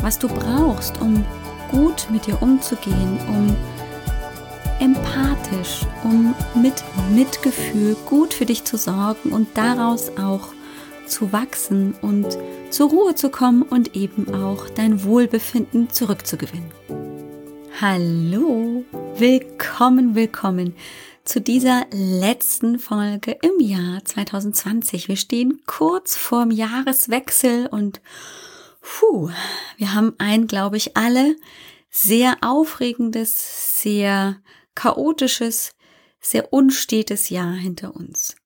was du brauchst, um gut mit dir umzugehen, um empathisch, um mit Mitgefühl gut für dich zu sorgen und daraus auch zu wachsen und zur Ruhe zu kommen und eben auch dein Wohlbefinden zurückzugewinnen. Hallo, willkommen, willkommen zu dieser letzten Folge im Jahr 2020. Wir stehen kurz vorm Jahreswechsel und puh, wir haben ein, glaube ich, alle sehr aufregendes, sehr chaotisches, sehr unstetes Jahr hinter uns.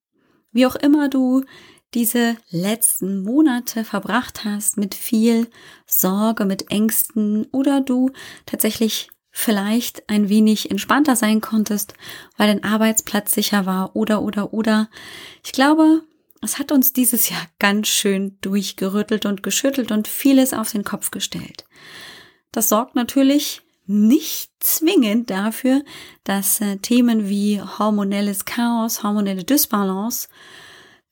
Wie auch immer du diese letzten Monate verbracht hast mit viel Sorge, mit Ängsten oder du tatsächlich vielleicht ein wenig entspannter sein konntest, weil dein Arbeitsplatz sicher war oder oder oder. Ich glaube, es hat uns dieses Jahr ganz schön durchgerüttelt und geschüttelt und vieles auf den Kopf gestellt. Das sorgt natürlich nicht zwingend dafür, dass äh, Themen wie hormonelles Chaos, hormonelle Dysbalance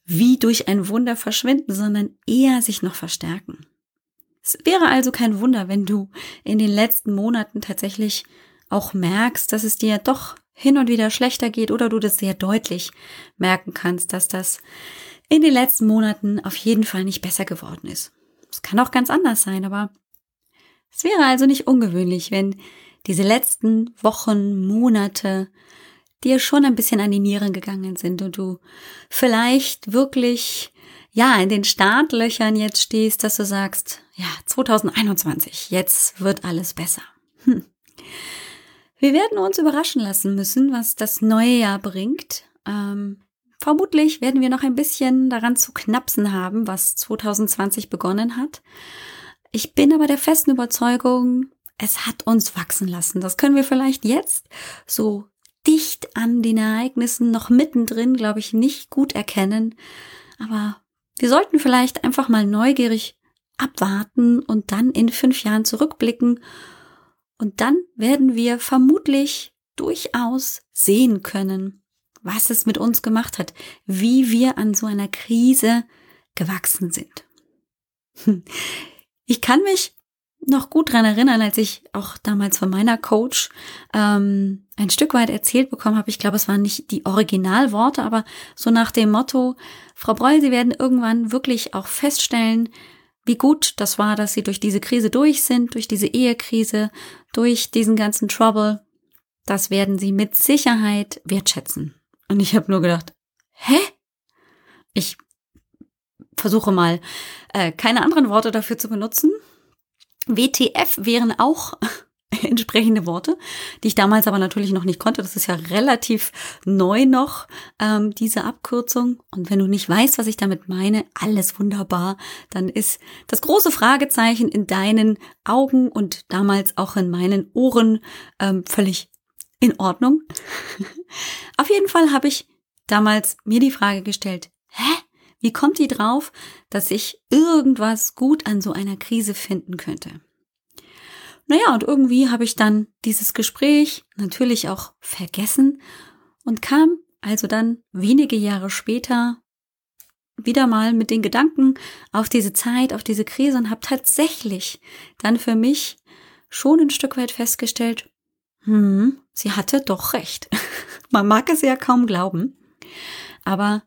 wie durch ein Wunder verschwinden, sondern eher sich noch verstärken. Es wäre also kein Wunder, wenn du in den letzten Monaten tatsächlich auch merkst, dass es dir doch hin und wieder schlechter geht oder du das sehr deutlich merken kannst, dass das in den letzten Monaten auf jeden Fall nicht besser geworden ist. Es kann auch ganz anders sein, aber es wäre also nicht ungewöhnlich, wenn diese letzten Wochen, Monate dir schon ein bisschen an die Nieren gegangen sind und du vielleicht wirklich ja in den Startlöchern jetzt stehst, dass du sagst, ja, 2021, jetzt wird alles besser. Hm. Wir werden uns überraschen lassen müssen, was das neue Jahr bringt. Ähm, vermutlich werden wir noch ein bisschen daran zu knapsen haben, was 2020 begonnen hat. Ich bin aber der festen Überzeugung, es hat uns wachsen lassen. Das können wir vielleicht jetzt so dicht an den Ereignissen noch mittendrin, glaube ich, nicht gut erkennen. Aber wir sollten vielleicht einfach mal neugierig abwarten und dann in fünf Jahren zurückblicken. Und dann werden wir vermutlich durchaus sehen können, was es mit uns gemacht hat, wie wir an so einer Krise gewachsen sind. Ich kann mich noch gut dran erinnern, als ich auch damals von meiner Coach ähm, ein Stück weit erzählt bekommen habe. Ich glaube, es waren nicht die Originalworte, aber so nach dem Motto, Frau Breul, Sie werden irgendwann wirklich auch feststellen, wie gut das war, dass Sie durch diese Krise durch sind, durch diese Ehekrise, durch diesen ganzen Trouble. Das werden Sie mit Sicherheit wertschätzen. Und ich habe nur gedacht, hä? Ich versuche mal, äh, keine anderen Worte dafür zu benutzen. WTF wären auch entsprechende Worte, die ich damals aber natürlich noch nicht konnte. Das ist ja relativ neu noch, ähm, diese Abkürzung. Und wenn du nicht weißt, was ich damit meine, alles wunderbar, dann ist das große Fragezeichen in deinen Augen und damals auch in meinen Ohren ähm, völlig in Ordnung. Auf jeden Fall habe ich damals mir die Frage gestellt, hä? Wie kommt die drauf, dass ich irgendwas gut an so einer Krise finden könnte? Naja, und irgendwie habe ich dann dieses Gespräch natürlich auch vergessen und kam also dann wenige Jahre später wieder mal mit den Gedanken auf diese Zeit, auf diese Krise und habe tatsächlich dann für mich schon ein Stück weit festgestellt, hm, sie hatte doch recht. Man mag es ja kaum glauben, aber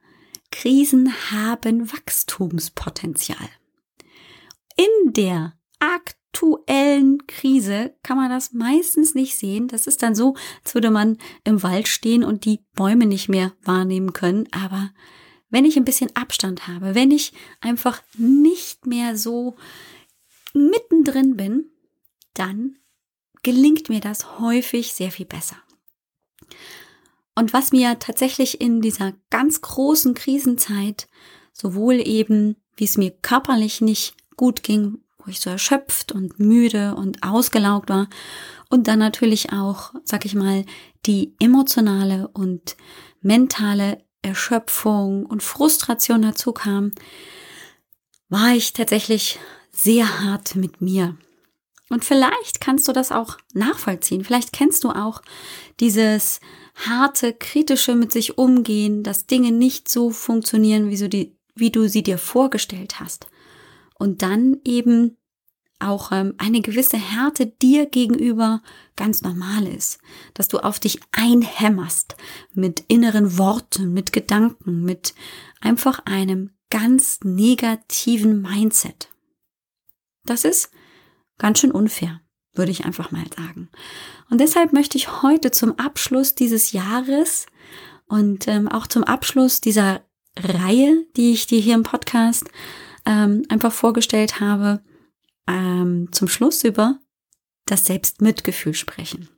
Krisen haben Wachstumspotenzial. In der aktuellen Krise kann man das meistens nicht sehen. Das ist dann so, als würde man im Wald stehen und die Bäume nicht mehr wahrnehmen können. Aber wenn ich ein bisschen Abstand habe, wenn ich einfach nicht mehr so mittendrin bin, dann gelingt mir das häufig sehr viel besser. Und was mir tatsächlich in dieser ganz großen Krisenzeit sowohl eben, wie es mir körperlich nicht gut ging wo ich so erschöpft und müde und ausgelaugt war und dann natürlich auch, sag ich mal, die emotionale und mentale Erschöpfung und Frustration dazu kam, war ich tatsächlich sehr hart mit mir. Und vielleicht kannst du das auch nachvollziehen. Vielleicht kennst du auch dieses harte, kritische mit sich umgehen, dass Dinge nicht so funktionieren, wie, so die, wie du sie dir vorgestellt hast. Und dann eben auch ähm, eine gewisse Härte dir gegenüber ganz normal ist, dass du auf dich einhämmerst mit inneren Worten, mit Gedanken, mit einfach einem ganz negativen Mindset. Das ist ganz schön unfair, würde ich einfach mal sagen. Und deshalb möchte ich heute zum Abschluss dieses Jahres und ähm, auch zum Abschluss dieser Reihe, die ich dir hier im Podcast ähm, einfach vorgestellt habe, ähm, zum Schluss über das Selbstmitgefühl sprechen.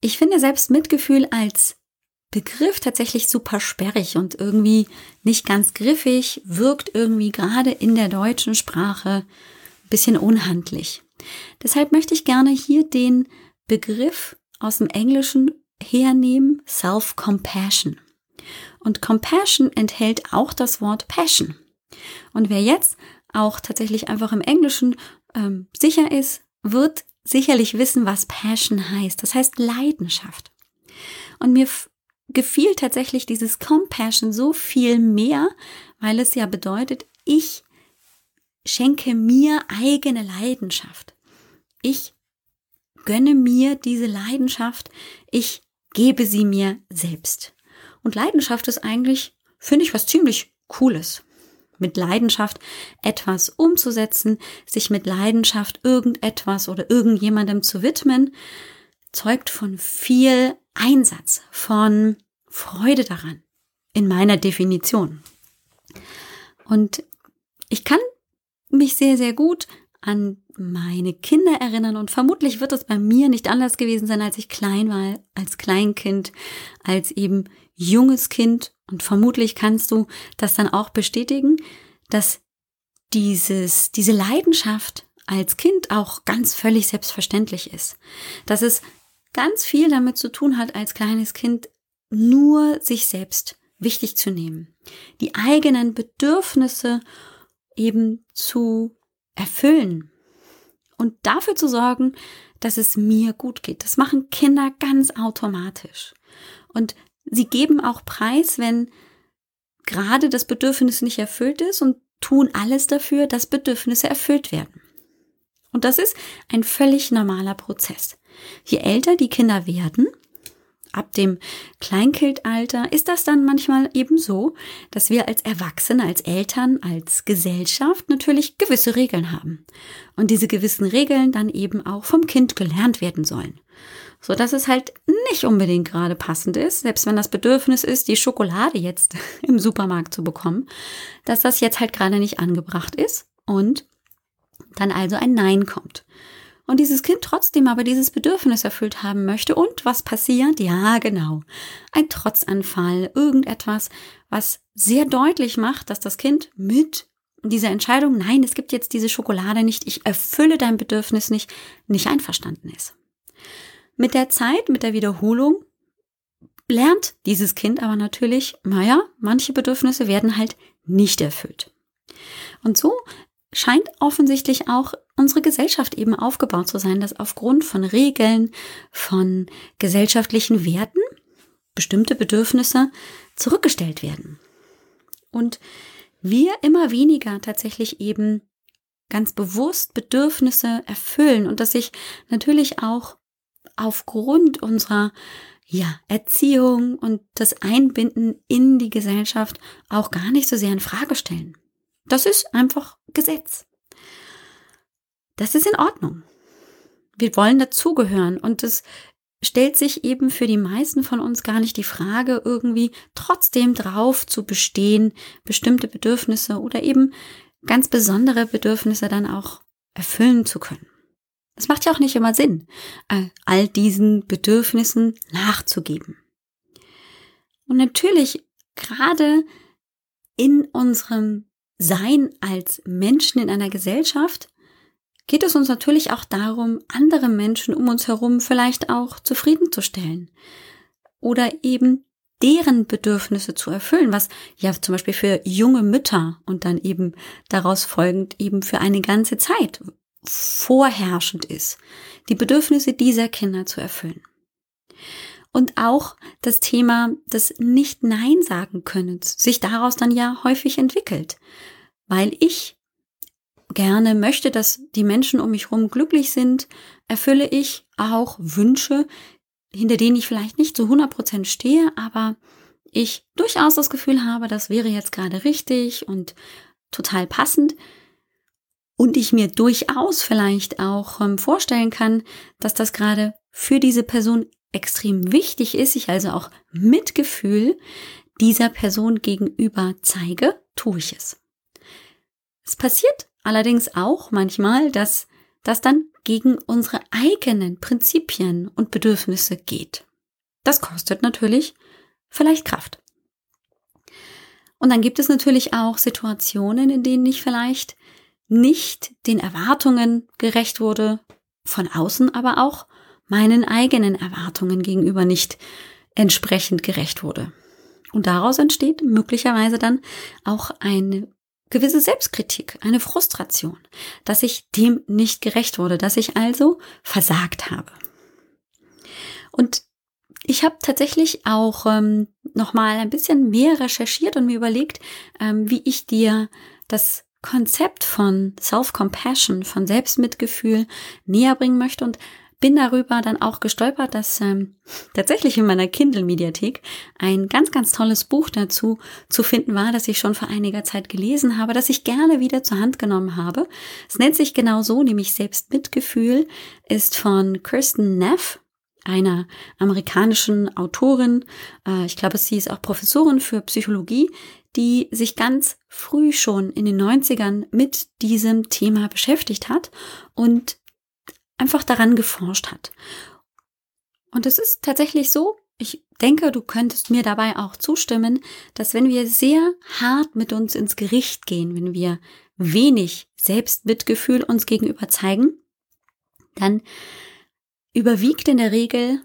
Ich finde Selbstmitgefühl als Begriff tatsächlich super sperrig und irgendwie nicht ganz griffig, wirkt irgendwie gerade in der deutschen Sprache bisschen unhandlich. Deshalb möchte ich gerne hier den Begriff aus dem Englischen hernehmen, Self-Compassion. Und Compassion enthält auch das Wort Passion. Und wer jetzt auch tatsächlich einfach im Englischen ähm, sicher ist, wird sicherlich wissen, was Passion heißt. Das heißt Leidenschaft. Und mir gefiel tatsächlich dieses Compassion so viel mehr, weil es ja bedeutet, ich schenke mir eigene Leidenschaft. Ich gönne mir diese Leidenschaft. Ich gebe sie mir selbst. Und Leidenschaft ist eigentlich, finde ich, was ziemlich Cooles mit Leidenschaft etwas umzusetzen, sich mit Leidenschaft irgendetwas oder irgendjemandem zu widmen, zeugt von viel Einsatz, von Freude daran, in meiner Definition. Und ich kann mich sehr, sehr gut an meine Kinder erinnern und vermutlich wird es bei mir nicht anders gewesen sein, als ich klein war, als Kleinkind, als eben junges Kind und vermutlich kannst du das dann auch bestätigen, dass dieses, diese Leidenschaft als Kind auch ganz völlig selbstverständlich ist. Dass es ganz viel damit zu tun hat, als kleines Kind nur sich selbst wichtig zu nehmen. Die eigenen Bedürfnisse eben zu erfüllen und dafür zu sorgen, dass es mir gut geht. Das machen Kinder ganz automatisch. Und sie geben auch Preis, wenn gerade das Bedürfnis nicht erfüllt ist und tun alles dafür, dass Bedürfnisse erfüllt werden. Und das ist ein völlig normaler Prozess. Je älter die Kinder werden, Ab dem Kleinkindalter ist das dann manchmal eben so, dass wir als Erwachsene, als Eltern, als Gesellschaft natürlich gewisse Regeln haben. Und diese gewissen Regeln dann eben auch vom Kind gelernt werden sollen. So dass es halt nicht unbedingt gerade passend ist, selbst wenn das Bedürfnis ist, die Schokolade jetzt im Supermarkt zu bekommen, dass das jetzt halt gerade nicht angebracht ist und dann also ein Nein kommt und dieses Kind trotzdem aber dieses Bedürfnis erfüllt haben möchte. Und was passiert? Ja, genau. Ein Trotzanfall, irgendetwas, was sehr deutlich macht, dass das Kind mit dieser Entscheidung, nein, es gibt jetzt diese Schokolade nicht, ich erfülle dein Bedürfnis nicht, nicht einverstanden ist. Mit der Zeit, mit der Wiederholung lernt dieses Kind aber natürlich, naja, manche Bedürfnisse werden halt nicht erfüllt. Und so scheint offensichtlich auch unsere Gesellschaft eben aufgebaut zu sein, dass aufgrund von Regeln, von gesellschaftlichen Werten bestimmte Bedürfnisse zurückgestellt werden. Und wir immer weniger tatsächlich eben ganz bewusst Bedürfnisse erfüllen und dass sich natürlich auch aufgrund unserer ja, Erziehung und das Einbinden in die Gesellschaft auch gar nicht so sehr in Frage stellen. Das ist einfach Gesetz. Das ist in Ordnung. Wir wollen dazugehören und es stellt sich eben für die meisten von uns gar nicht die Frage, irgendwie trotzdem drauf zu bestehen, bestimmte Bedürfnisse oder eben ganz besondere Bedürfnisse dann auch erfüllen zu können. Es macht ja auch nicht immer Sinn, all diesen Bedürfnissen nachzugeben. Und natürlich gerade in unserem Sein als Menschen in einer Gesellschaft geht es uns natürlich auch darum, andere Menschen um uns herum vielleicht auch zufriedenzustellen oder eben deren Bedürfnisse zu erfüllen, was ja zum Beispiel für junge Mütter und dann eben daraus folgend eben für eine ganze Zeit vorherrschend ist, die Bedürfnisse dieser Kinder zu erfüllen. Und auch das Thema des Nicht-Nein sagen können sich daraus dann ja häufig entwickelt, weil ich gerne möchte, dass die Menschen um mich herum glücklich sind, erfülle ich auch Wünsche, hinter denen ich vielleicht nicht zu 100 Prozent stehe, aber ich durchaus das Gefühl habe, das wäre jetzt gerade richtig und total passend. Und ich mir durchaus vielleicht auch ähm, vorstellen kann, dass das gerade für diese Person extrem wichtig ist, ich also auch Mitgefühl dieser Person gegenüber zeige, tue ich es. Es passiert allerdings auch manchmal, dass das dann gegen unsere eigenen Prinzipien und Bedürfnisse geht. Das kostet natürlich vielleicht Kraft. Und dann gibt es natürlich auch Situationen, in denen ich vielleicht nicht den Erwartungen gerecht wurde, von außen aber auch meinen eigenen Erwartungen gegenüber nicht entsprechend gerecht wurde. Und daraus entsteht möglicherweise dann auch eine gewisse Selbstkritik, eine Frustration, dass ich dem nicht gerecht wurde, dass ich also versagt habe. Und ich habe tatsächlich auch ähm, noch mal ein bisschen mehr recherchiert und mir überlegt, ähm, wie ich dir das Konzept von Self-Compassion, von Selbstmitgefühl näher bringen möchte und bin darüber dann auch gestolpert, dass ähm, tatsächlich in meiner Kindle-Mediathek ein ganz, ganz tolles Buch dazu zu finden war, das ich schon vor einiger Zeit gelesen habe, das ich gerne wieder zur Hand genommen habe. Es nennt sich genau so, nämlich Selbstmitgefühl, ist von Kirsten Neff, einer amerikanischen Autorin. Äh, ich glaube, sie ist auch Professorin für Psychologie, die sich ganz früh schon in den 90ern mit diesem Thema beschäftigt hat und einfach daran geforscht hat. Und es ist tatsächlich so, ich denke, du könntest mir dabei auch zustimmen, dass wenn wir sehr hart mit uns ins Gericht gehen, wenn wir wenig Selbstmitgefühl uns gegenüber zeigen, dann überwiegt in der Regel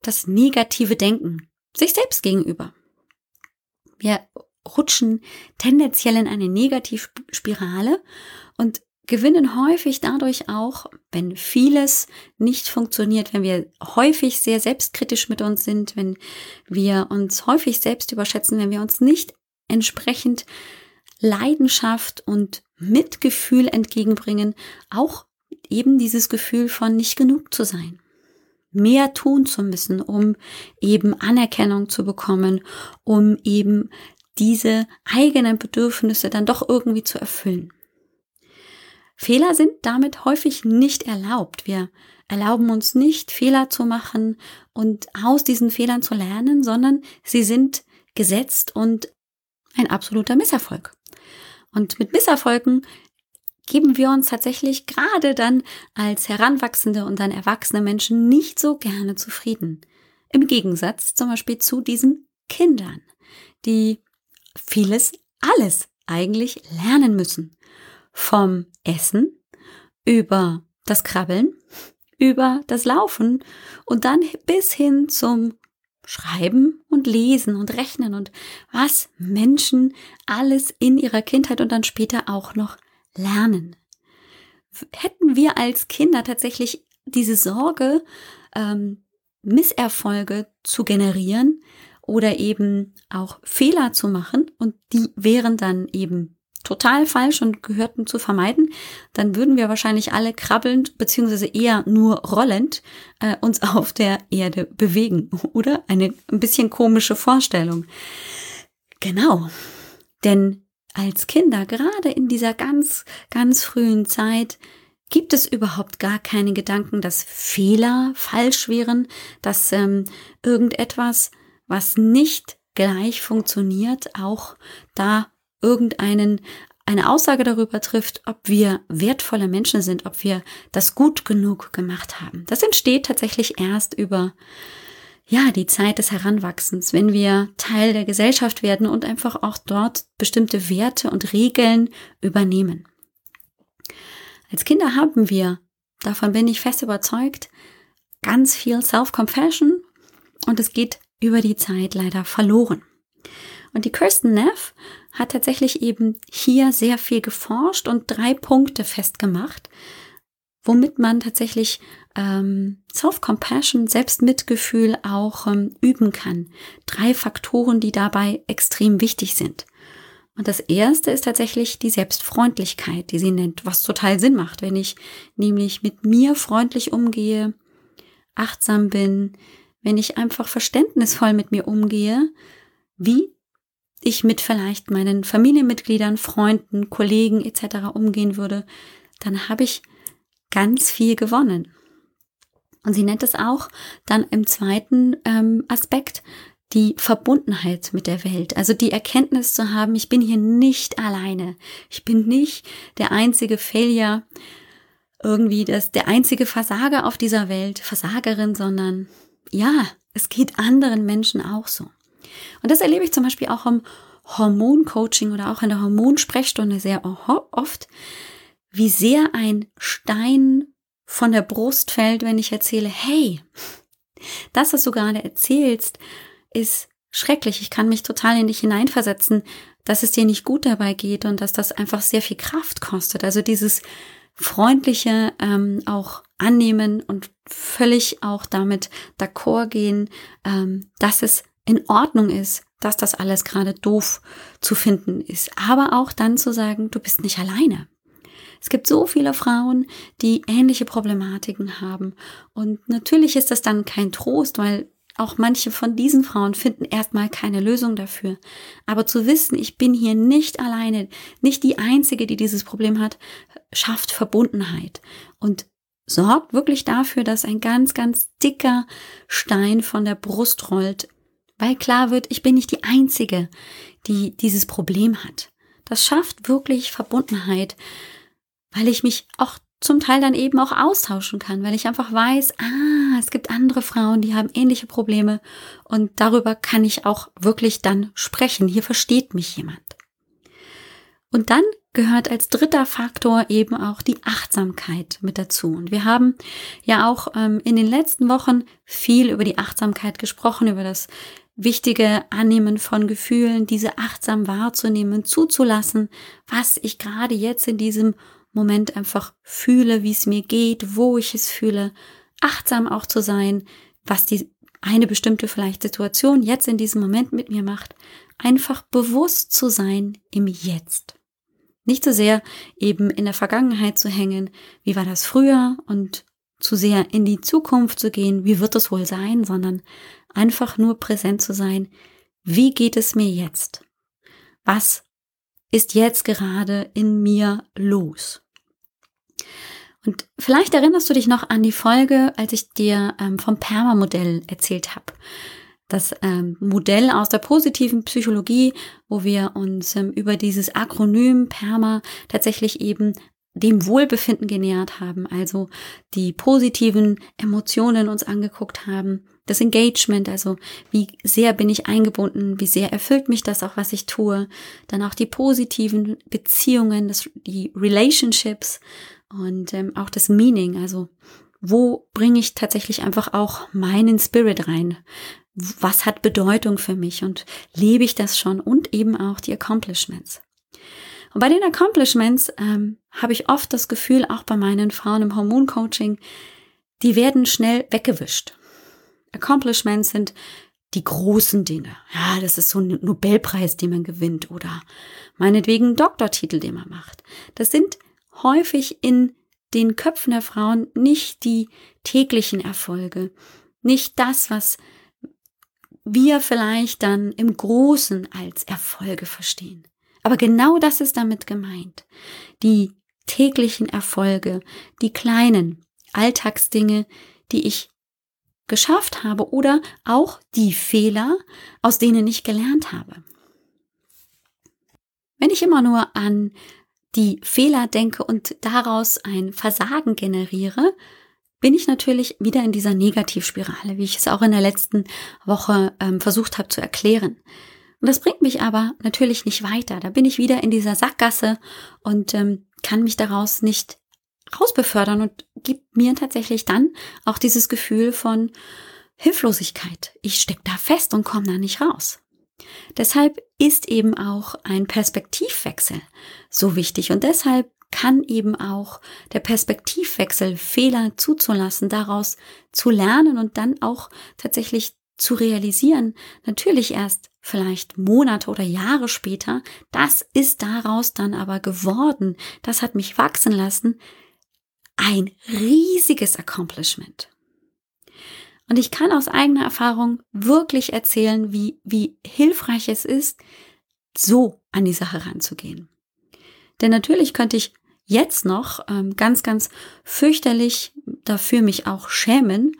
das negative Denken sich selbst gegenüber. Wir rutschen tendenziell in eine Negativspirale und gewinnen häufig dadurch auch, wenn vieles nicht funktioniert, wenn wir häufig sehr selbstkritisch mit uns sind, wenn wir uns häufig selbst überschätzen, wenn wir uns nicht entsprechend Leidenschaft und Mitgefühl entgegenbringen, auch eben dieses Gefühl von nicht genug zu sein mehr tun zu müssen, um eben Anerkennung zu bekommen, um eben diese eigenen Bedürfnisse dann doch irgendwie zu erfüllen. Fehler sind damit häufig nicht erlaubt. Wir erlauben uns nicht, Fehler zu machen und aus diesen Fehlern zu lernen, sondern sie sind gesetzt und ein absoluter Misserfolg. Und mit Misserfolgen geben wir uns tatsächlich gerade dann als heranwachsende und dann erwachsene Menschen nicht so gerne zufrieden. Im Gegensatz zum Beispiel zu diesen Kindern, die vieles, alles eigentlich lernen müssen. Vom Essen über das Krabbeln, über das Laufen und dann bis hin zum Schreiben und Lesen und Rechnen und was Menschen alles in ihrer Kindheit und dann später auch noch lernen. Hätten wir als Kinder tatsächlich diese Sorge, ähm, Misserfolge zu generieren oder eben auch Fehler zu machen und die wären dann eben total falsch und gehörten zu vermeiden, dann würden wir wahrscheinlich alle krabbelnd beziehungsweise eher nur rollend äh, uns auf der Erde bewegen, oder? Eine ein bisschen komische Vorstellung. Genau. Denn als Kinder, gerade in dieser ganz, ganz frühen Zeit, gibt es überhaupt gar keine Gedanken, dass Fehler falsch wären, dass ähm, irgendetwas, was nicht gleich funktioniert, auch da irgendeinen eine Aussage darüber trifft, ob wir wertvolle Menschen sind, ob wir das gut genug gemacht haben. Das entsteht tatsächlich erst über ja, die Zeit des Heranwachsens, wenn wir Teil der Gesellschaft werden und einfach auch dort bestimmte Werte und Regeln übernehmen. Als Kinder haben wir, davon bin ich fest überzeugt, ganz viel Self-Compassion und es geht über die Zeit leider verloren. Und die Kirsten Neff hat tatsächlich eben hier sehr viel geforscht und drei Punkte festgemacht, womit man tatsächlich ähm, Self-Compassion, Selbstmitgefühl auch ähm, üben kann. Drei Faktoren, die dabei extrem wichtig sind. Und das erste ist tatsächlich die Selbstfreundlichkeit, die sie nennt, was total Sinn macht, wenn ich nämlich mit mir freundlich umgehe, achtsam bin, wenn ich einfach verständnisvoll mit mir umgehe, wie ich mit vielleicht meinen Familienmitgliedern, Freunden, Kollegen etc. umgehen würde, dann habe ich ganz viel gewonnen. Und sie nennt es auch dann im zweiten ähm, Aspekt die Verbundenheit mit der Welt. Also die Erkenntnis zu haben, ich bin hier nicht alleine. Ich bin nicht der einzige Failure, irgendwie das, der einzige Versager auf dieser Welt, Versagerin, sondern ja, es geht anderen Menschen auch so. Und das erlebe ich zum Beispiel auch im Hormoncoaching oder auch in der Hormonsprechstunde sehr oft, wie sehr ein Stein von der Brust fällt, wenn ich erzähle, hey, das, was du gerade erzählst, ist schrecklich. Ich kann mich total in dich hineinversetzen, dass es dir nicht gut dabei geht und dass das einfach sehr viel Kraft kostet. Also dieses freundliche ähm, auch annehmen und völlig auch damit d'accord gehen, ähm, dass es in Ordnung ist, dass das alles gerade doof zu finden ist. Aber auch dann zu sagen, du bist nicht alleine. Es gibt so viele Frauen, die ähnliche Problematiken haben. Und natürlich ist das dann kein Trost, weil auch manche von diesen Frauen finden erstmal keine Lösung dafür. Aber zu wissen, ich bin hier nicht alleine, nicht die Einzige, die dieses Problem hat, schafft Verbundenheit und sorgt wirklich dafür, dass ein ganz, ganz dicker Stein von der Brust rollt, weil klar wird, ich bin nicht die Einzige, die dieses Problem hat. Das schafft wirklich Verbundenheit, weil ich mich auch zum Teil dann eben auch austauschen kann, weil ich einfach weiß, ah, es gibt andere Frauen, die haben ähnliche Probleme und darüber kann ich auch wirklich dann sprechen. Hier versteht mich jemand. Und dann gehört als dritter Faktor eben auch die Achtsamkeit mit dazu. Und wir haben ja auch ähm, in den letzten Wochen viel über die Achtsamkeit gesprochen, über das wichtige Annehmen von Gefühlen, diese achtsam wahrzunehmen, zuzulassen, was ich gerade jetzt in diesem Moment einfach fühle, wie es mir geht, wo ich es fühle, achtsam auch zu sein, was die eine bestimmte vielleicht Situation jetzt in diesem Moment mit mir macht, einfach bewusst zu sein im Jetzt. Nicht so sehr eben in der Vergangenheit zu hängen, wie war das früher und zu sehr in die Zukunft zu gehen, wie wird es wohl sein, sondern einfach nur präsent zu sein, wie geht es mir jetzt? Was ist jetzt gerade in mir los? Und vielleicht erinnerst du dich noch an die Folge, als ich dir ähm, vom Perma-Modell erzählt habe. Das ähm, Modell aus der positiven Psychologie, wo wir uns ähm, über dieses Akronym PERMA tatsächlich eben dem Wohlbefinden genähert haben, also die positiven Emotionen uns angeguckt haben, das Engagement, also wie sehr bin ich eingebunden, wie sehr erfüllt mich das auch, was ich tue, dann auch die positiven Beziehungen, das, die Relationships und ähm, auch das Meaning, also wo bringe ich tatsächlich einfach auch meinen Spirit rein? Was hat Bedeutung für mich und lebe ich das schon und eben auch die Accomplishments. Und bei den Accomplishments ähm, habe ich oft das Gefühl, auch bei meinen Frauen im Hormoncoaching, die werden schnell weggewischt. Accomplishments sind die großen Dinge. Ja, das ist so ein Nobelpreis, den man gewinnt oder meinetwegen Doktortitel, den man macht. Das sind häufig in den Köpfen der Frauen nicht die täglichen Erfolge, nicht das, was wir vielleicht dann im Großen als Erfolge verstehen. Aber genau das ist damit gemeint. Die täglichen Erfolge, die kleinen Alltagsdinge, die ich geschafft habe oder auch die Fehler, aus denen ich gelernt habe. Wenn ich immer nur an die Fehler denke und daraus ein Versagen generiere, bin ich natürlich wieder in dieser Negativspirale, wie ich es auch in der letzten Woche ähm, versucht habe zu erklären. Und das bringt mich aber natürlich nicht weiter. Da bin ich wieder in dieser Sackgasse und ähm, kann mich daraus nicht rausbefördern und gibt mir tatsächlich dann auch dieses Gefühl von Hilflosigkeit. Ich steck da fest und komme da nicht raus. Deshalb ist eben auch ein Perspektivwechsel so wichtig und deshalb kann eben auch der Perspektivwechsel Fehler zuzulassen, daraus zu lernen und dann auch tatsächlich zu realisieren, natürlich erst vielleicht Monate oder Jahre später, das ist daraus dann aber geworden, das hat mich wachsen lassen, ein riesiges Accomplishment. Und ich kann aus eigener Erfahrung wirklich erzählen, wie, wie hilfreich es ist, so an die Sache ranzugehen. Denn natürlich könnte ich jetzt noch ähm, ganz, ganz fürchterlich dafür mich auch schämen,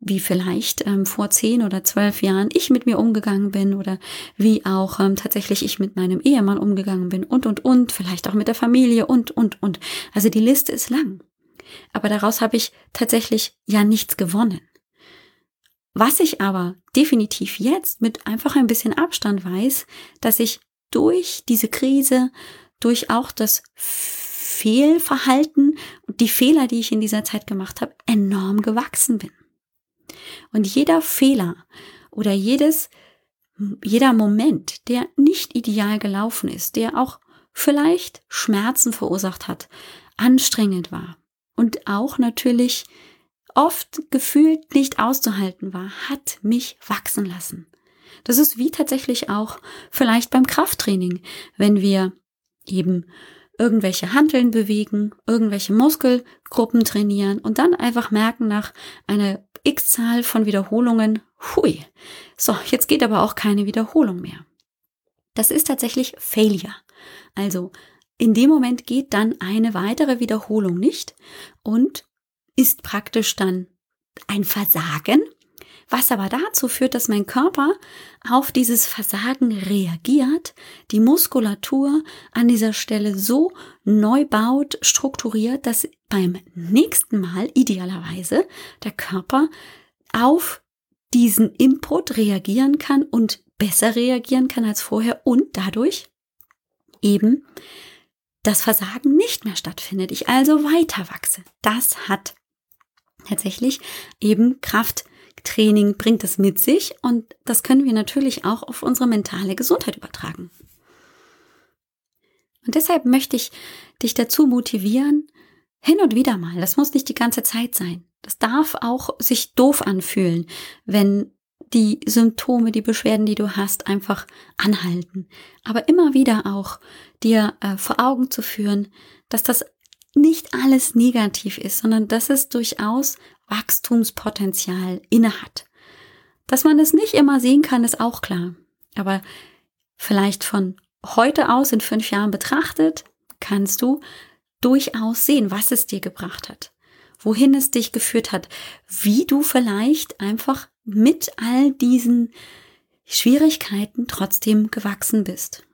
wie vielleicht ähm, vor zehn oder zwölf Jahren ich mit mir umgegangen bin oder wie auch ähm, tatsächlich ich mit meinem Ehemann umgegangen bin und, und, und, vielleicht auch mit der Familie und, und, und. Also die Liste ist lang. Aber daraus habe ich tatsächlich ja nichts gewonnen. Was ich aber definitiv jetzt mit einfach ein bisschen Abstand weiß, dass ich durch diese Krise, durch auch das Fehlverhalten und die Fehler, die ich in dieser Zeit gemacht habe, enorm gewachsen bin. Und jeder Fehler oder jedes, jeder Moment, der nicht ideal gelaufen ist, der auch vielleicht Schmerzen verursacht hat, anstrengend war und auch natürlich oft gefühlt nicht auszuhalten war, hat mich wachsen lassen. Das ist wie tatsächlich auch vielleicht beim Krafttraining, wenn wir eben irgendwelche Handeln bewegen, irgendwelche Muskelgruppen trainieren und dann einfach merken nach einer x-Zahl von Wiederholungen, hui, so, jetzt geht aber auch keine Wiederholung mehr. Das ist tatsächlich Failure. Also in dem Moment geht dann eine weitere Wiederholung nicht und ist praktisch dann ein Versagen, was aber dazu führt, dass mein Körper auf dieses Versagen reagiert, die Muskulatur an dieser Stelle so neu baut, strukturiert, dass beim nächsten Mal idealerweise der Körper auf diesen Input reagieren kann und besser reagieren kann als vorher und dadurch eben das Versagen nicht mehr stattfindet. Ich also weiter wachse. Das hat tatsächlich eben Krafttraining bringt es mit sich und das können wir natürlich auch auf unsere mentale Gesundheit übertragen. Und deshalb möchte ich dich dazu motivieren, hin und wieder mal, das muss nicht die ganze Zeit sein. Das darf auch sich doof anfühlen, wenn die Symptome, die Beschwerden, die du hast, einfach anhalten. Aber immer wieder auch dir äh, vor Augen zu führen, dass das nicht alles negativ ist, sondern dass es durchaus Wachstumspotenzial innehat. Dass man es nicht immer sehen kann, ist auch klar. Aber vielleicht von heute aus in fünf Jahren betrachtet, kannst du durchaus sehen, was es dir gebracht hat, wohin es dich geführt hat, wie du vielleicht einfach mit all diesen Schwierigkeiten trotzdem gewachsen bist.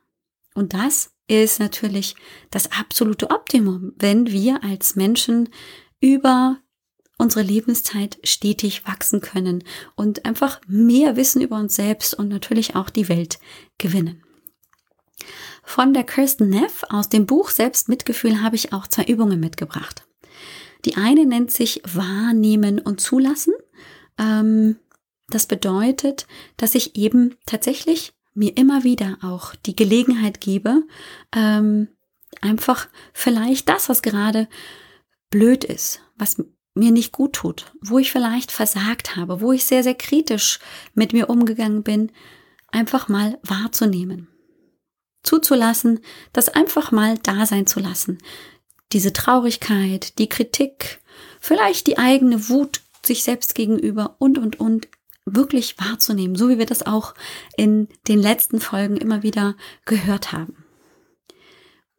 Und das ist natürlich das absolute Optimum, wenn wir als Menschen über unsere Lebenszeit stetig wachsen können und einfach mehr Wissen über uns selbst und natürlich auch die Welt gewinnen. Von der Kirsten Neff aus dem Buch Selbstmitgefühl habe ich auch zwei Übungen mitgebracht. Die eine nennt sich Wahrnehmen und Zulassen. Ähm, das bedeutet, dass ich eben tatsächlich mir immer wieder auch die Gelegenheit gebe, ähm, einfach vielleicht das, was gerade blöd ist, was mir nicht gut tut, wo ich vielleicht versagt habe, wo ich sehr, sehr kritisch mit mir umgegangen bin, einfach mal wahrzunehmen. Zuzulassen, das einfach mal da sein zu lassen. Diese Traurigkeit, die Kritik, vielleicht die eigene Wut sich selbst gegenüber und, und, und wirklich wahrzunehmen, so wie wir das auch in den letzten Folgen immer wieder gehört haben.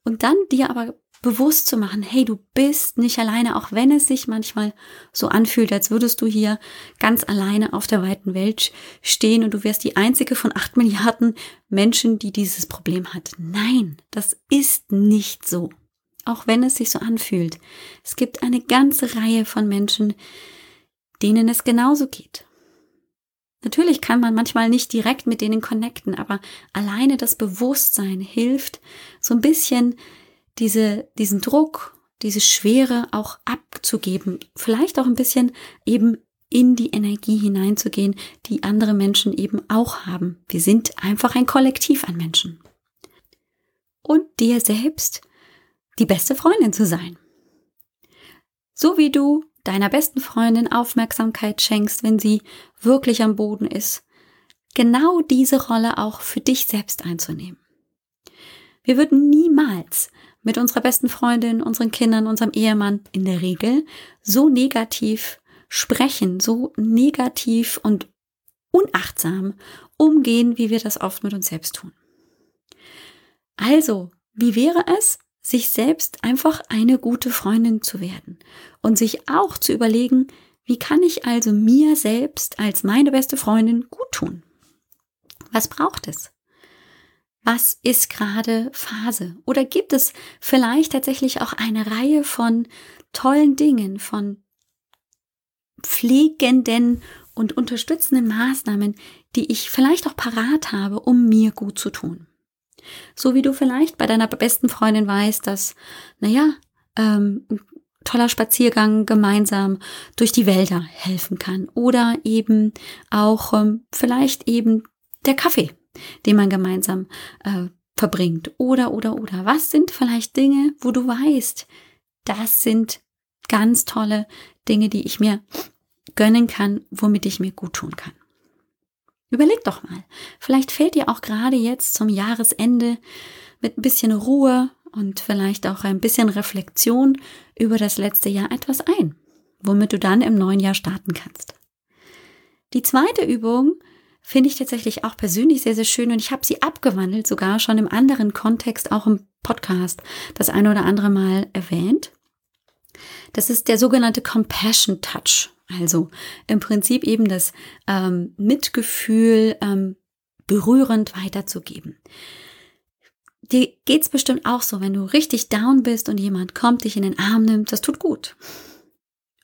Und dann dir aber bewusst zu machen, hey, du bist nicht alleine, auch wenn es sich manchmal so anfühlt, als würdest du hier ganz alleine auf der weiten Welt stehen und du wärst die einzige von acht Milliarden Menschen, die dieses Problem hat. Nein, das ist nicht so. auch wenn es sich so anfühlt. Es gibt eine ganze Reihe von Menschen, denen es genauso geht. Natürlich kann man manchmal nicht direkt mit denen connecten, aber alleine das Bewusstsein hilft, so ein bisschen diese, diesen Druck, diese Schwere auch abzugeben. Vielleicht auch ein bisschen eben in die Energie hineinzugehen, die andere Menschen eben auch haben. Wir sind einfach ein Kollektiv an Menschen. Und dir selbst die beste Freundin zu sein. So wie du deiner besten Freundin Aufmerksamkeit schenkst, wenn sie wirklich am Boden ist, genau diese Rolle auch für dich selbst einzunehmen. Wir würden niemals mit unserer besten Freundin, unseren Kindern, unserem Ehemann in der Regel so negativ sprechen, so negativ und unachtsam umgehen, wie wir das oft mit uns selbst tun. Also, wie wäre es, sich selbst einfach eine gute Freundin zu werden und sich auch zu überlegen, wie kann ich also mir selbst als meine beste Freundin gut tun? Was braucht es? Was ist gerade Phase? Oder gibt es vielleicht tatsächlich auch eine Reihe von tollen Dingen, von pflegenden und unterstützenden Maßnahmen, die ich vielleicht auch parat habe, um mir gut zu tun? So wie du vielleicht bei deiner besten Freundin weißt, dass, naja, ähm, toller Spaziergang gemeinsam durch die Wälder helfen kann. Oder eben auch ähm, vielleicht eben der Kaffee, den man gemeinsam äh, verbringt. Oder, oder, oder. Was sind vielleicht Dinge, wo du weißt, das sind ganz tolle Dinge, die ich mir gönnen kann, womit ich mir gut tun kann. Überleg doch mal. Vielleicht fällt dir auch gerade jetzt zum Jahresende mit ein bisschen Ruhe und vielleicht auch ein bisschen Reflexion über das letzte Jahr etwas ein, womit du dann im neuen Jahr starten kannst. Die zweite Übung finde ich tatsächlich auch persönlich sehr, sehr schön und ich habe sie abgewandelt, sogar schon im anderen Kontext, auch im Podcast, das eine oder andere Mal erwähnt. Das ist der sogenannte Compassion Touch. Also im Prinzip eben das ähm, Mitgefühl ähm, berührend weiterzugeben. Dir geht's bestimmt auch so, wenn du richtig down bist und jemand kommt, dich in den Arm nimmt, das tut gut.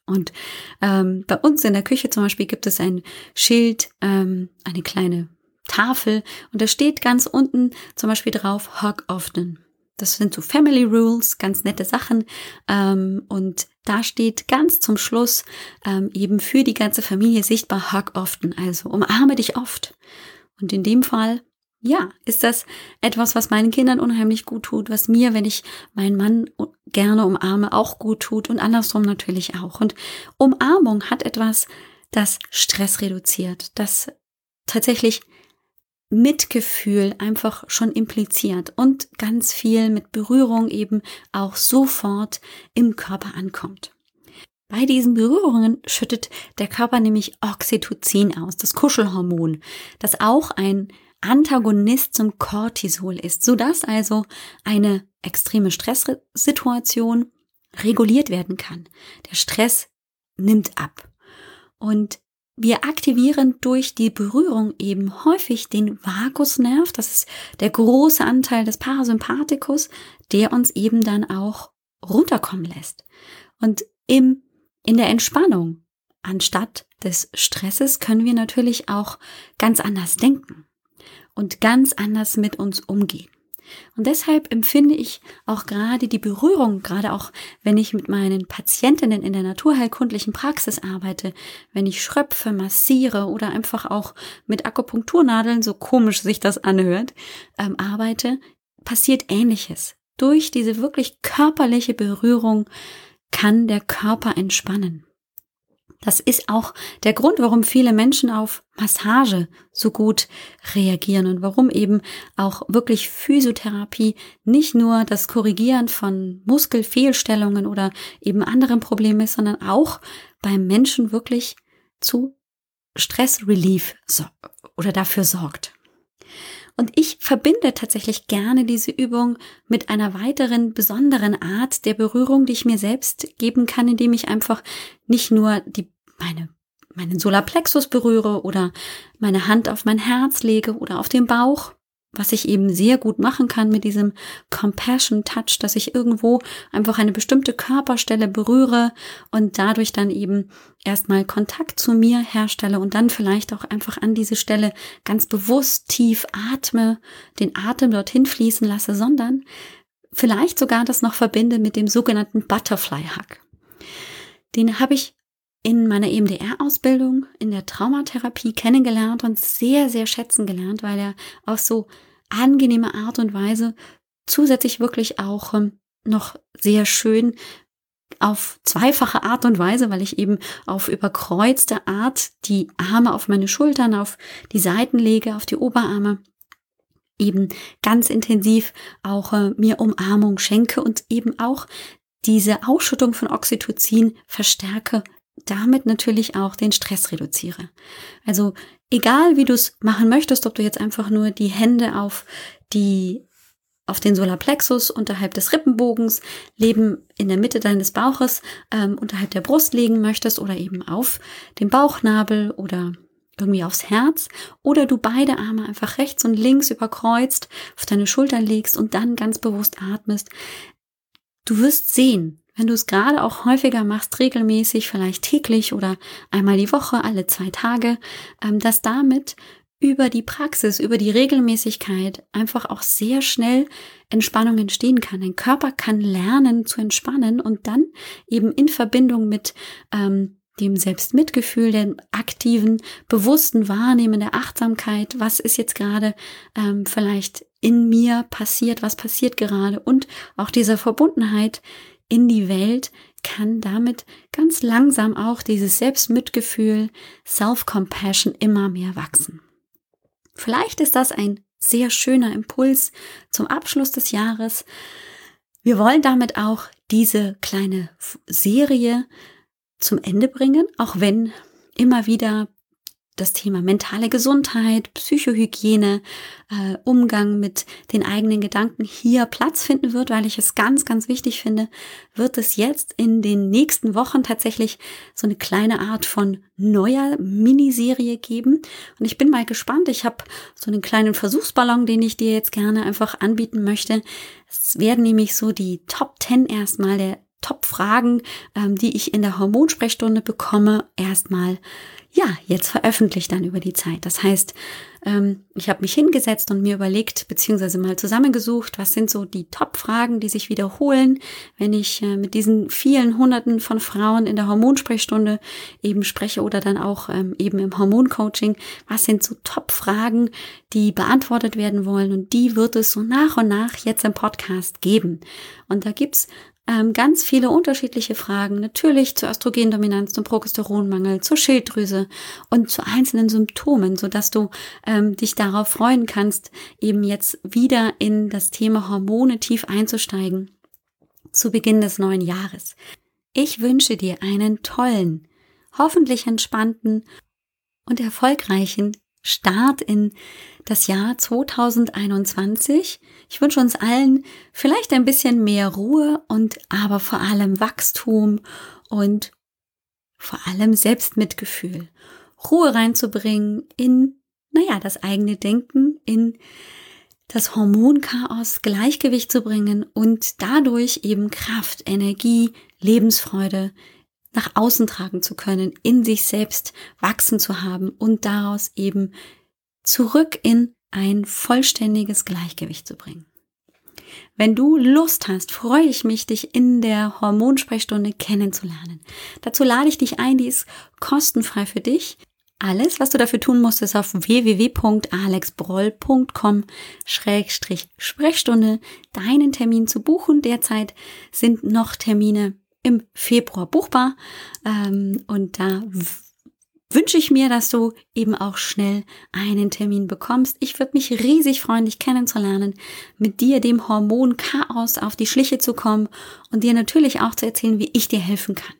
Und ähm, bei uns in der Küche zum Beispiel gibt es ein Schild, ähm, eine kleine Tafel und da steht ganz unten zum Beispiel drauf, hug often. Das sind so Family Rules, ganz nette Sachen. Ähm, und da steht ganz zum Schluss ähm, eben für die ganze Familie sichtbar Hug often, also umarme dich oft. Und in dem Fall, ja, ist das etwas, was meinen Kindern unheimlich gut tut, was mir, wenn ich meinen Mann gerne umarme, auch gut tut und andersrum natürlich auch. Und Umarmung hat etwas, das Stress reduziert, das tatsächlich Mitgefühl einfach schon impliziert und ganz viel mit Berührung eben auch sofort im Körper ankommt. Bei diesen Berührungen schüttet der Körper nämlich Oxytocin aus, das Kuschelhormon, das auch ein Antagonist zum Cortisol ist, sodass also eine extreme Stresssituation reguliert werden kann. Der Stress nimmt ab. Und wir aktivieren durch die Berührung eben häufig den Vagusnerv, das ist der große Anteil des Parasympathikus, der uns eben dann auch runterkommen lässt. Und im, in der Entspannung, anstatt des Stresses, können wir natürlich auch ganz anders denken und ganz anders mit uns umgehen. Und deshalb empfinde ich auch gerade die Berührung, gerade auch wenn ich mit meinen Patientinnen in der naturheilkundlichen Praxis arbeite, wenn ich schröpfe, massiere oder einfach auch mit Akupunkturnadeln, so komisch sich das anhört, ähm, arbeite, passiert ähnliches. Durch diese wirklich körperliche Berührung kann der Körper entspannen. Das ist auch der Grund, warum viele Menschen auf Massage so gut reagieren und warum eben auch wirklich Physiotherapie nicht nur das Korrigieren von Muskelfehlstellungen oder eben anderen Problemen ist, sondern auch beim Menschen wirklich zu Stressrelief oder dafür sorgt. Und ich verbinde tatsächlich gerne diese Übung mit einer weiteren besonderen Art der Berührung, die ich mir selbst geben kann, indem ich einfach nicht nur die meine, meinen Solarplexus berühre oder meine Hand auf mein Herz lege oder auf den Bauch, was ich eben sehr gut machen kann mit diesem Compassion Touch, dass ich irgendwo einfach eine bestimmte Körperstelle berühre und dadurch dann eben erstmal Kontakt zu mir herstelle und dann vielleicht auch einfach an diese Stelle ganz bewusst tief atme, den Atem dorthin fließen lasse, sondern vielleicht sogar das noch verbinde mit dem sogenannten Butterfly Hug. Den habe ich in meiner EMDR-Ausbildung in der Traumatherapie kennengelernt und sehr, sehr schätzen gelernt, weil er auf so angenehme Art und Weise zusätzlich wirklich auch ähm, noch sehr schön auf zweifache Art und Weise, weil ich eben auf überkreuzte Art die Arme auf meine Schultern, auf die Seiten lege, auf die Oberarme, eben ganz intensiv auch äh, mir Umarmung schenke und eben auch diese Ausschüttung von Oxytocin verstärke damit natürlich auch den Stress reduziere. Also egal wie du es machen möchtest, ob du jetzt einfach nur die Hände auf die auf den Solarplexus unterhalb des Rippenbogens, Leben in der Mitte deines Bauches ähm, unterhalb der Brust legen möchtest oder eben auf den Bauchnabel oder irgendwie aufs Herz oder du beide Arme einfach rechts und links überkreuzt auf deine Schultern legst und dann ganz bewusst atmest. Du wirst sehen, wenn du es gerade auch häufiger machst, regelmäßig, vielleicht täglich oder einmal die Woche, alle zwei Tage, ähm, dass damit über die Praxis, über die Regelmäßigkeit einfach auch sehr schnell Entspannung entstehen kann. Dein Körper kann lernen zu entspannen und dann eben in Verbindung mit ähm, dem Selbstmitgefühl, dem aktiven, bewussten Wahrnehmen der Achtsamkeit, was ist jetzt gerade ähm, vielleicht in mir passiert, was passiert gerade und auch dieser Verbundenheit in die Welt, kann damit ganz langsam auch dieses Selbstmitgefühl, Self-Compassion immer mehr wachsen. Vielleicht ist das ein sehr schöner Impuls zum Abschluss des Jahres. Wir wollen damit auch diese kleine Serie zum Ende bringen, auch wenn immer wieder das Thema mentale Gesundheit, Psychohygiene, äh, Umgang mit den eigenen Gedanken hier Platz finden wird, weil ich es ganz, ganz wichtig finde, wird es jetzt in den nächsten Wochen tatsächlich so eine kleine Art von neuer Miniserie geben. Und ich bin mal gespannt. Ich habe so einen kleinen Versuchsballon, den ich dir jetzt gerne einfach anbieten möchte. Es werden nämlich so die Top 10 erstmal der Top-Fragen, ähm, die ich in der Hormonsprechstunde bekomme, erstmal ja, jetzt veröffentlicht dann über die Zeit. Das heißt, ähm, ich habe mich hingesetzt und mir überlegt, beziehungsweise mal zusammengesucht, was sind so die Top-Fragen, die sich wiederholen, wenn ich äh, mit diesen vielen Hunderten von Frauen in der Hormonsprechstunde eben spreche oder dann auch ähm, eben im Hormoncoaching. Was sind so Top-Fragen, die beantwortet werden wollen? Und die wird es so nach und nach jetzt im Podcast geben. Und da gibt's ähm, ganz viele unterschiedliche Fragen, natürlich zur Östrogendominanz, zum Progesteronmangel, zur Schilddrüse und zu einzelnen Symptomen, so dass du ähm, dich darauf freuen kannst, eben jetzt wieder in das Thema Hormone tief einzusteigen zu Beginn des neuen Jahres. Ich wünsche dir einen tollen, hoffentlich entspannten und erfolgreichen Start in das Jahr 2021. Ich wünsche uns allen vielleicht ein bisschen mehr Ruhe und aber vor allem Wachstum und vor allem Selbstmitgefühl. Ruhe reinzubringen in, naja, das eigene Denken, in das Hormonchaos Gleichgewicht zu bringen und dadurch eben Kraft, Energie, Lebensfreude nach außen tragen zu können, in sich selbst wachsen zu haben und daraus eben zurück in ein vollständiges Gleichgewicht zu bringen. Wenn du Lust hast, freue ich mich, dich in der Hormonsprechstunde kennenzulernen. Dazu lade ich dich ein, die ist kostenfrei für dich. Alles, was du dafür tun musst, ist auf www.alexbroll.com-sprechstunde deinen Termin zu buchen. Derzeit sind noch Termine im Februar buchbar. Ähm, und da wünsche ich mir, dass du eben auch schnell einen Termin bekommst. Ich würde mich riesig freuen, dich kennenzulernen, mit dir dem Hormon Chaos auf die Schliche zu kommen und dir natürlich auch zu erzählen, wie ich dir helfen kann.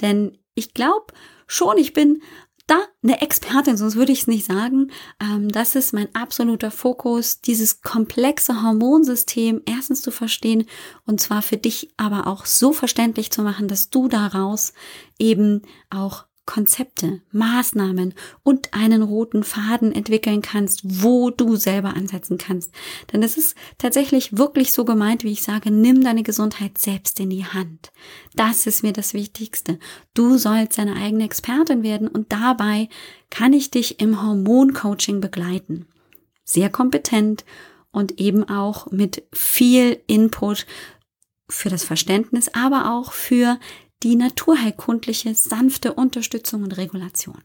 Denn ich glaube schon, ich bin da eine Expertin, sonst würde ich es nicht sagen. Ähm, das ist mein absoluter Fokus, dieses komplexe Hormonsystem erstens zu verstehen und zwar für dich aber auch so verständlich zu machen, dass du daraus eben auch Konzepte, Maßnahmen und einen roten Faden entwickeln kannst, wo du selber ansetzen kannst. Denn es ist tatsächlich wirklich so gemeint, wie ich sage, nimm deine Gesundheit selbst in die Hand. Das ist mir das Wichtigste. Du sollst deine eigene Expertin werden und dabei kann ich dich im Hormoncoaching begleiten. Sehr kompetent und eben auch mit viel Input für das Verständnis, aber auch für die naturheilkundliche sanfte Unterstützung und Regulation.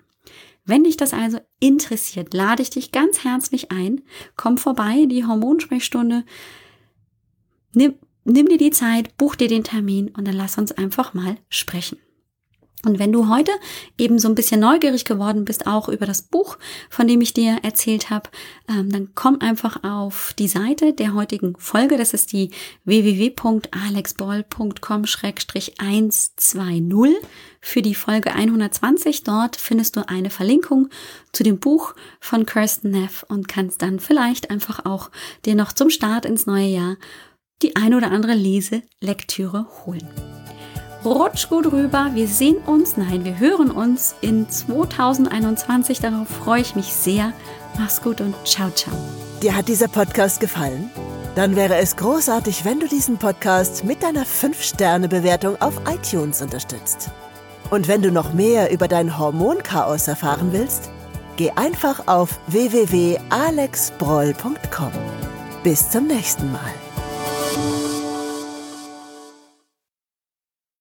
Wenn dich das also interessiert, lade ich dich ganz herzlich ein. Komm vorbei, die Hormonsprechstunde. Nimm, nimm dir die Zeit, buch dir den Termin und dann lass uns einfach mal sprechen. Und wenn du heute eben so ein bisschen neugierig geworden bist, auch über das Buch, von dem ich dir erzählt habe, ähm, dann komm einfach auf die Seite der heutigen Folge. Das ist die www.alexboll.com-120 für die Folge 120. Dort findest du eine Verlinkung zu dem Buch von Kirsten Neff und kannst dann vielleicht einfach auch dir noch zum Start ins neue Jahr die ein oder andere Leselektüre holen. Rutsch gut rüber. Wir sehen uns, nein, wir hören uns in 2021. Darauf freue ich mich sehr. Mach's gut und ciao, ciao. Dir hat dieser Podcast gefallen? Dann wäre es großartig, wenn du diesen Podcast mit deiner 5-Sterne-Bewertung auf iTunes unterstützt. Und wenn du noch mehr über dein Hormonchaos erfahren willst, geh einfach auf www.alexbroll.com. Bis zum nächsten Mal.